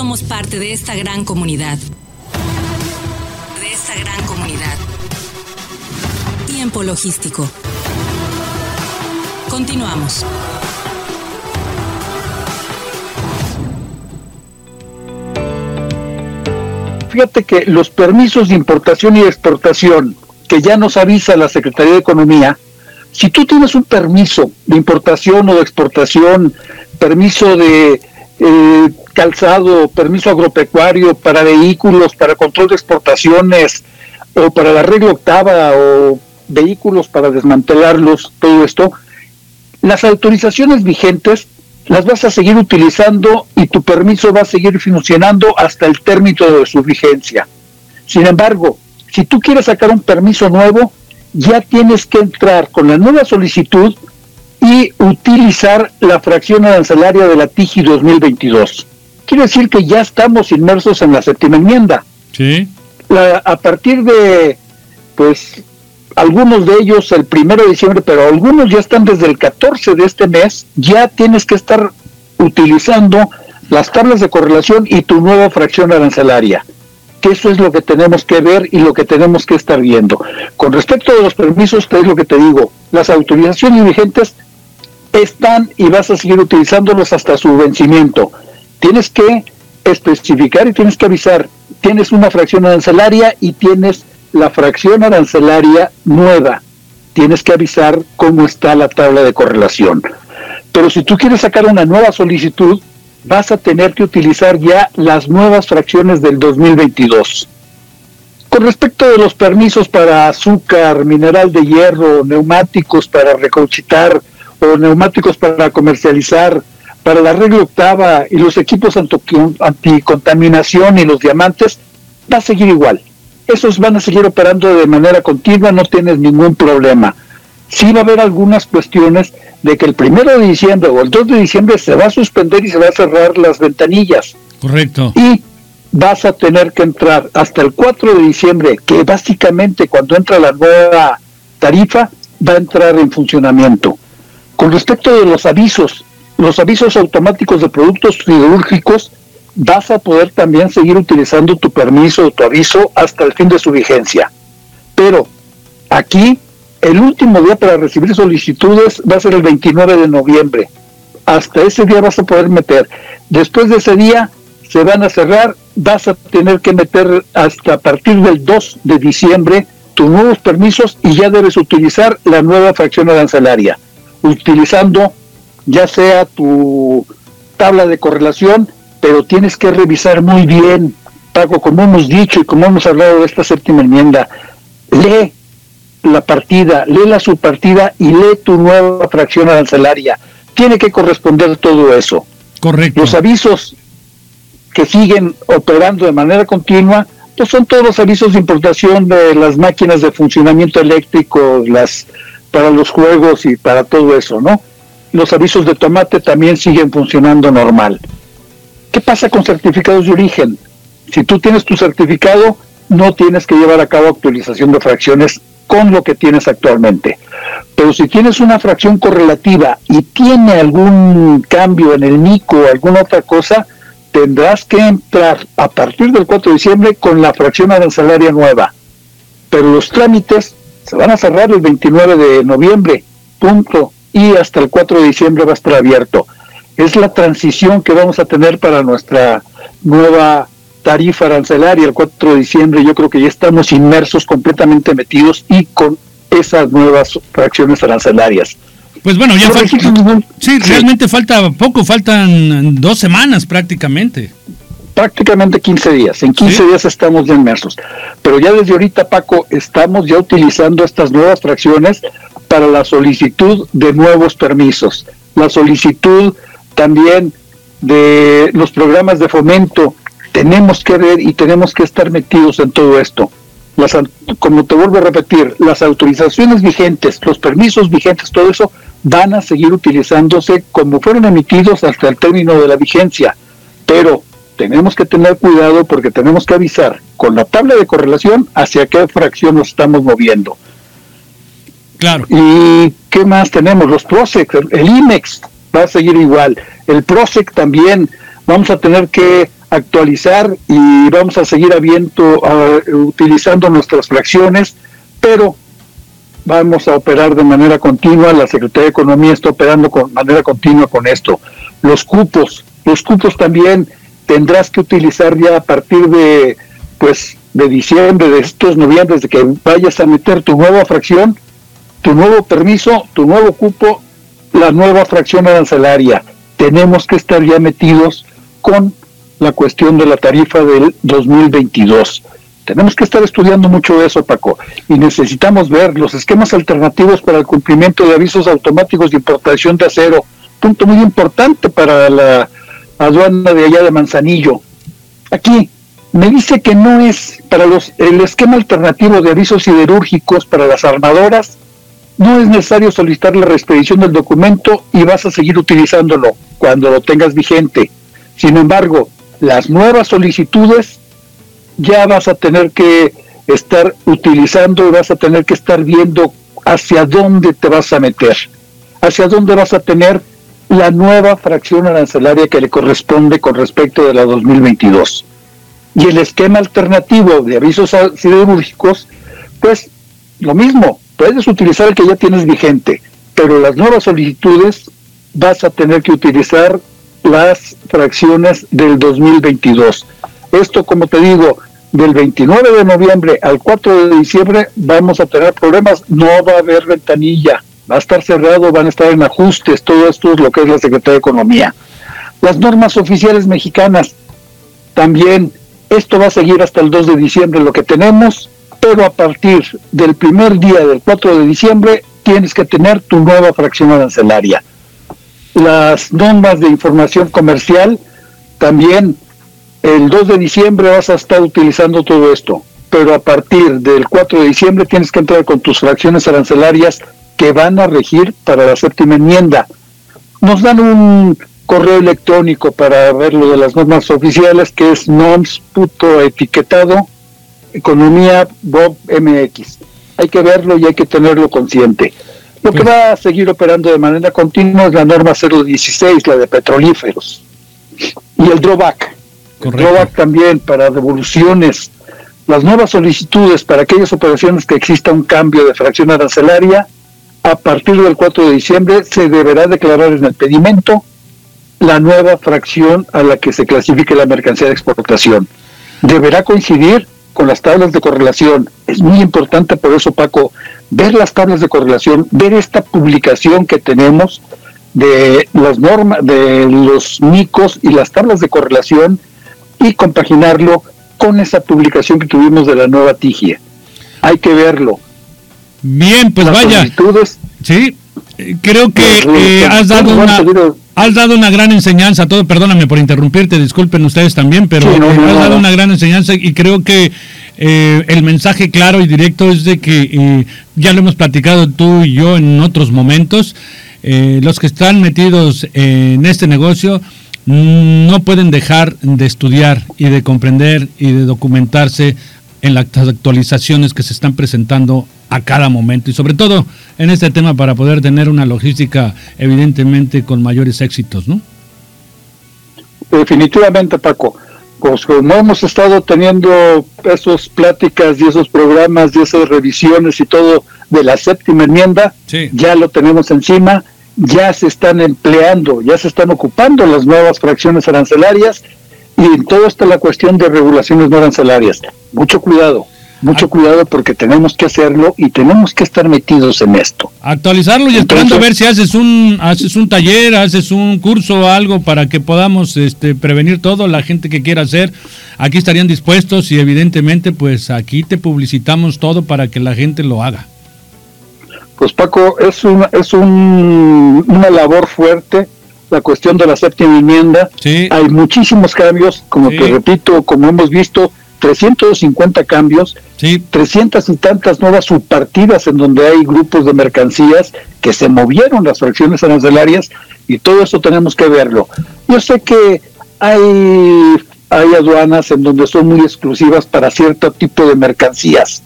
somos parte de esta gran comunidad. De esta gran comunidad. Tiempo logístico. Continuamos. Fíjate que los permisos de importación y exportación que ya nos avisa la Secretaría de Economía, si tú tienes un permiso de importación o de exportación, permiso de eh, calzado, permiso agropecuario para vehículos, para control de exportaciones, o para la regla octava, o vehículos para desmantelarlos, todo esto, las autorizaciones vigentes las vas a seguir utilizando y tu permiso va a seguir funcionando hasta el término de su vigencia. Sin embargo, si tú quieres sacar un permiso nuevo, ya tienes que entrar con la nueva solicitud y utilizar la fracción arancelaria de la TIGI 2022. Quiere decir que ya estamos inmersos en la séptima enmienda. Sí. a partir de, pues, algunos de ellos el primero de diciembre, pero algunos ya están desde el 14 de este mes, ya tienes que estar utilizando las tablas de correlación y tu nueva fracción arancelaria que eso es lo que tenemos que ver y lo que tenemos que estar viendo. Con respecto a los permisos, es lo que te digo, las autorizaciones vigentes están y vas a seguir utilizándolos hasta su vencimiento. Tienes que especificar y tienes que avisar, tienes una fracción arancelaria y tienes la fracción arancelaria nueva. Tienes que avisar cómo está la tabla de correlación. Pero si tú quieres sacar una nueva solicitud, vas a tener que utilizar ya las nuevas fracciones del 2022. Con respecto de los permisos para azúcar, mineral de hierro, neumáticos para recauchitar o neumáticos para comercializar, para la regla octava y los equipos anticontaminación y los diamantes, va a seguir igual. Esos van a seguir operando de manera continua, no tienes ningún problema. Sí va a haber algunas cuestiones de que el primero de diciembre o el 2 de diciembre se va a suspender y se va a cerrar las ventanillas. Correcto. Y vas a tener que entrar hasta el 4 de diciembre, que básicamente cuando entra la nueva tarifa va a entrar en funcionamiento. Con respecto de los avisos, los avisos automáticos de productos siderúrgicos, vas a poder también seguir utilizando tu permiso o tu aviso hasta el fin de su vigencia. Pero aquí el último día para recibir solicitudes va a ser el 29 de noviembre. Hasta ese día vas a poder meter. Después de ese día se van a cerrar, vas a tener que meter hasta a partir del 2 de diciembre tus nuevos permisos y ya debes utilizar la nueva fracción arancelaria, utilizando ya sea tu tabla de correlación, pero tienes que revisar muy bien, Paco, como hemos dicho y como hemos hablado de esta séptima enmienda, lee la partida, lee la subpartida y lee tu nueva fracción arancelaria. Tiene que corresponder todo eso. Correcto. Los avisos que siguen operando de manera continua, pues son todos los avisos de importación de las máquinas de funcionamiento eléctrico, las para los juegos y para todo eso, ¿no? Los avisos de tomate también siguen funcionando normal. ¿Qué pasa con certificados de origen? Si tú tienes tu certificado, no tienes que llevar a cabo actualización de fracciones con lo que tienes actualmente. Pero si tienes una fracción correlativa y tiene algún cambio en el NICO o alguna otra cosa, tendrás que entrar a partir del 4 de diciembre con la fracción arancelaria nueva. Pero los trámites se van a cerrar el 29 de noviembre, punto, y hasta el 4 de diciembre va a estar abierto. Es la transición que vamos a tener para nuestra nueva tarifa arancelaria el 4 de diciembre, yo creo que ya estamos inmersos, completamente metidos y con esas nuevas fracciones arancelarias. Pues bueno, ya falta, sí, realmente falta poco, faltan dos semanas prácticamente. Prácticamente 15 días, en 15 días estamos ya inmersos. Pero ya desde ahorita, Paco, estamos ya utilizando estas nuevas fracciones para la solicitud de nuevos permisos, la solicitud también de los programas de fomento tenemos que ver y tenemos que estar metidos en todo esto. Las, como te vuelvo a repetir, las autorizaciones vigentes, los permisos vigentes, todo eso van a seguir utilizándose como fueron emitidos hasta el término de la vigencia. Pero tenemos que tener cuidado porque tenemos que avisar con la tabla de correlación hacia qué fracción nos estamos moviendo. Claro. ¿Y qué más tenemos? Los PROSEC, el IMEX va a seguir igual. El PROSEC también vamos a tener que actualizar y vamos a seguir aviento, utilizando nuestras fracciones, pero vamos a operar de manera continua, la Secretaría de Economía está operando de manera continua con esto. Los cupos, los cupos también tendrás que utilizar ya a partir de, pues, de diciembre, de estos noviembre, de que vayas a meter tu nueva fracción, tu nuevo permiso, tu nuevo cupo, la nueva fracción arancelaria. Tenemos que estar ya metidos con la cuestión de la tarifa del 2022. Tenemos que estar estudiando mucho eso, Paco, y necesitamos ver los esquemas alternativos para el cumplimiento de avisos automáticos de importación de acero, punto muy importante para la aduana de allá de Manzanillo. Aquí me dice que no es para los el esquema alternativo de avisos siderúrgicos para las armadoras, no es necesario solicitar la reexpedición del documento y vas a seguir utilizándolo cuando lo tengas vigente. Sin embargo, las nuevas solicitudes ya vas a tener que estar utilizando y vas a tener que estar viendo hacia dónde te vas a meter, hacia dónde vas a tener la nueva fracción arancelaria que le corresponde con respecto de la 2022. Y el esquema alternativo de avisos siderúrgicos, pues lo mismo, puedes utilizar el que ya tienes vigente, pero las nuevas solicitudes vas a tener que utilizar las fracciones del 2022. Esto, como te digo, del 29 de noviembre al 4 de diciembre vamos a tener problemas, no va a haber ventanilla, va a estar cerrado, van a estar en ajustes, todo esto es lo que es la Secretaría de Economía. Las normas oficiales mexicanas, también esto va a seguir hasta el 2 de diciembre lo que tenemos, pero a partir del primer día del 4 de diciembre tienes que tener tu nueva fracción arancelaria. Las normas de información comercial también el 2 de diciembre vas a estar utilizando todo esto, pero a partir del 4 de diciembre tienes que entrar con tus fracciones arancelarias que van a regir para la séptima enmienda. Nos dan un correo electrónico para ver lo de las normas oficiales que es noms etiquetado economía bob mx. Hay que verlo y hay que tenerlo consciente. Lo que va a seguir operando de manera continua es la norma 016, la de petrolíferos. Y el drawback, Correcto. también para devoluciones, las nuevas solicitudes para aquellas operaciones que exista un cambio de fracción arancelaria, a partir del 4 de diciembre se deberá declarar en el pedimento la nueva fracción a la que se clasifique la mercancía de exportación. Deberá coincidir con las tablas de correlación. Es muy importante por eso, Paco, ver las tablas de correlación, ver esta publicación que tenemos de las normas, de los micos y las tablas de correlación y compaginarlo con esa publicación que tuvimos de la nueva Tigia. Hay que verlo. Bien, pues vaya. Sí, creo que eh, has dado una has dado una gran enseñanza, todo, perdóname por interrumpirte, disculpen ustedes también, pero eh, has dado una gran enseñanza y creo que eh, el mensaje claro y directo es de que ya lo hemos platicado tú y yo en otros momentos, los que están metidos en este negocio no pueden dejar de estudiar y de comprender y de documentarse en las actualizaciones que se están presentando a cada momento y sobre todo en este tema para poder tener una logística evidentemente con mayores éxitos, ¿no? Definitivamente, Paco. Pues como hemos estado teniendo esas pláticas y esos programas y esas revisiones y todo de la séptima enmienda, ya lo tenemos encima ya se están empleando, ya se están ocupando las nuevas fracciones arancelarias y en todo está la cuestión de regulaciones no arancelarias. Mucho cuidado, mucho ah. cuidado porque tenemos que hacerlo y tenemos que estar metidos en esto. Actualizarlo y esperando ver si haces un haces un taller, haces un curso o algo para que podamos este, prevenir todo, la gente que quiera hacer, aquí estarían dispuestos y evidentemente pues aquí te publicitamos todo para que la gente lo haga. Pues Paco, es, una, es un, una labor fuerte la cuestión de la séptima enmienda. Hay muchísimos cambios, como te repito, como hemos visto, 350 cambios, sí. 300 y tantas nuevas subpartidas en donde hay grupos de mercancías que se movieron las fracciones arancelarias y todo eso tenemos que verlo. Yo sé que hay, hay aduanas en donde son muy exclusivas para cierto tipo de mercancías,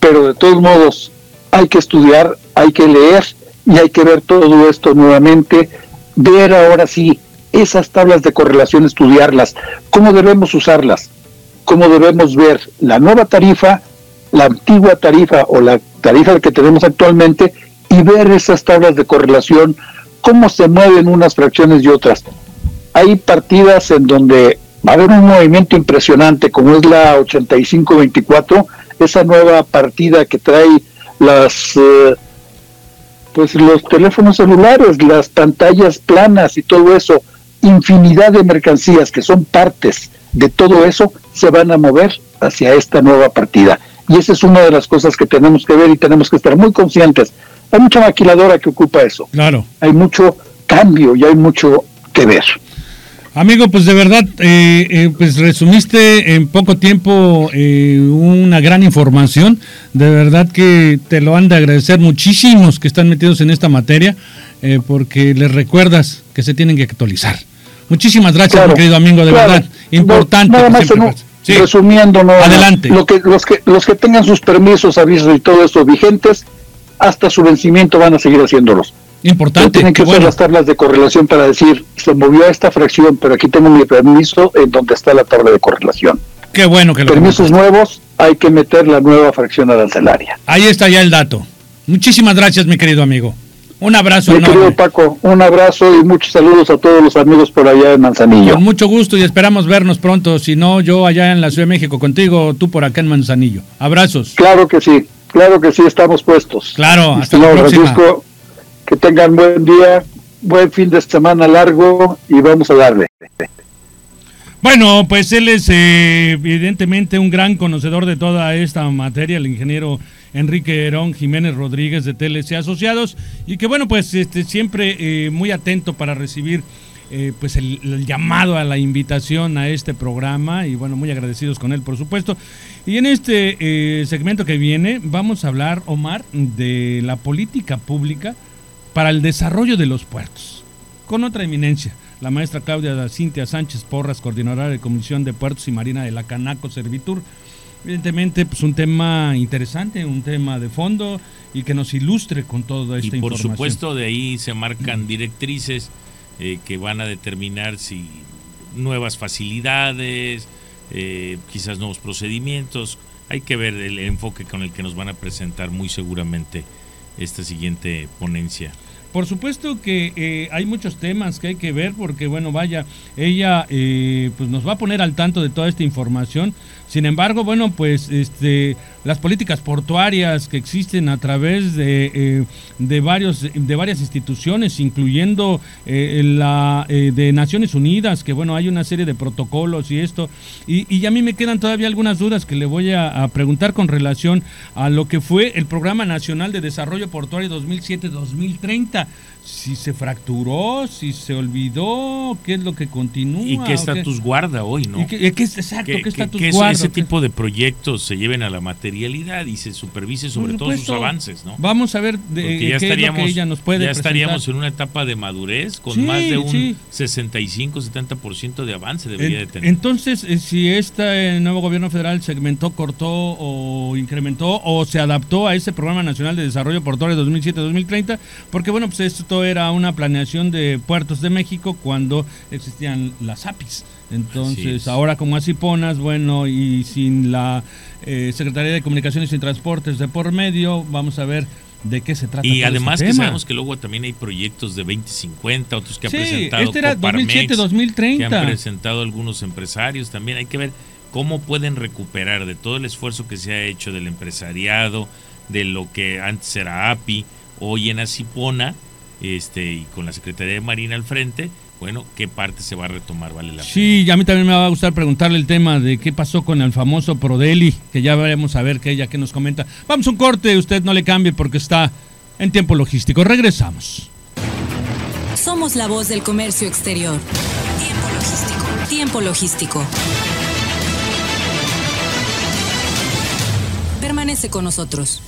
pero de todos modos hay que estudiar, hay que leer y hay que ver todo esto nuevamente, ver ahora sí esas tablas de correlación, estudiarlas, cómo debemos usarlas, cómo debemos ver la nueva tarifa, la antigua tarifa o la tarifa que tenemos actualmente y ver esas tablas de correlación, cómo se mueven unas fracciones y otras. Hay partidas en donde va a haber un movimiento impresionante, como es la 8524, esa nueva partida que trae las eh, pues los teléfonos celulares, las pantallas planas y todo eso, infinidad de mercancías que son partes de todo eso se van a mover hacia esta nueva partida. Y esa es una de las cosas que tenemos que ver y tenemos que estar muy conscientes. Hay mucha maquiladora que ocupa eso. Claro. Hay mucho cambio y hay mucho que ver. Amigo, pues de verdad, eh, eh, pues resumiste en poco tiempo eh, una gran información. De verdad que te lo han de agradecer muchísimos que están metidos en esta materia, porque les recuerdas que se tienen que actualizar. Muchísimas gracias, mi querido amigo, de verdad. Importante. nada más Resumiendo, Adelante. Lo que, los, que, los que tengan sus permisos, avisos y todo eso vigentes, hasta su vencimiento van a seguir haciéndolos. Importante. tienen que usar las tablas de correlación para decir, se movió a esta fracción, pero aquí tengo mi permiso en donde está la tabla de correlación. Qué bueno que lo Permisos nuevos, hay que meter la nueva fracción arancelaria. Ahí está ya el dato. Muchísimas gracias, mi querido amigo. Un abrazo. Mi querido Paco, un abrazo y muchos saludos a todos los amigos por allá en Manzanillo. Con mucho gusto y esperamos vernos pronto. Si no, yo allá en la Ciudad de México contigo, tú por acá en Manzanillo. Abrazos. Claro que sí, claro que sí, estamos puestos. Claro, hasta la próxima. Que tengan buen día, buen fin de semana largo y vamos a darle. Bueno, pues él es eh, evidentemente un gran conocedor de toda esta materia, el ingeniero Enrique Herón Jiménez Rodríguez de TLC Asociados, y que bueno, pues este, siempre eh, muy atento para recibir eh, pues el, llamado a la invitación a este programa, y bueno, muy agradecidos con él, por supuesto. Y en este segmento que viene vamos a hablar, Omar, de la política pública para el desarrollo de los puertos. Con otra eminencia, la maestra Claudia Cintia Sánchez Porras, coordinadora de Comisión de Puertos y Marina de la Canaco Servitur. Evidentemente, pues un tema interesante, un tema de fondo y que nos ilustre con toda esta y por supuesto, de ahí se marcan directrices eh, que van a determinar si nuevas facilidades, eh, quizás nuevos procedimientos. Hay que ver el enfoque con el que nos van a presentar muy seguramente esta siguiente ponencia. Por supuesto que eh, hay muchos temas que hay que ver porque, bueno, vaya, ella eh, pues nos va a poner al tanto de toda esta información. Sin embargo, bueno, pues este, las políticas portuarias que existen a través de, eh, de, varios, de varias instituciones, incluyendo la de Naciones Unidas, que bueno, hay una serie de protocolos y esto. Y, y a mí me quedan todavía algunas dudas que le voy a, a preguntar con relación a lo que fue el Programa Nacional de Desarrollo Portuario 2007-2030 si se fracturó, si se olvidó, qué es lo que continúa. ¿Y qué estatus guarda hoy, no? qué, exacto, qué, estatus guarda? ese tipo de proyectos se lleven a la materialidad y se supervise sobre todos sus avances, ¿no? Vamos a ver de, ya estaríamos, ella nos puede Ya estaríamos en una etapa de madurez con más de un 65-70% de avance debería de tener. Entonces, eh, si este nuevo gobierno federal segmentó, cortó o incrementó o se adaptó a ese Programa Nacional de Desarrollo Portuario 2007-2030, porque bueno, pues esto era una planeación de puertos de México cuando existían las APIs. Entonces, ahora como así ponas, bueno, y sin la eh, Secretaría de Comunicaciones y Transportes de por medio, vamos a ver de qué se trata. Y además que sabemos que luego también hay proyectos de 2050, otros que ha presentado este era 2007-2030. que han presentado algunos empresarios, también hay que ver cómo pueden recuperar de todo el esfuerzo que se ha hecho del empresariado, de lo que antes era API, hoy en Asipona, este, y con la Secretaría de Marina al frente, bueno, ¿qué parte se va a retomar? Vale la sí, a mí también me va a gustar preguntarle el tema de qué pasó con el famoso Prodeli, que ya veremos a ver qué ella que nos comenta. Vamos a un corte, usted no le cambie porque está en tiempo logístico. Regresamos. Somos la voz del comercio exterior. Tiempo logístico. Tiempo logístico. Permanece con nosotros.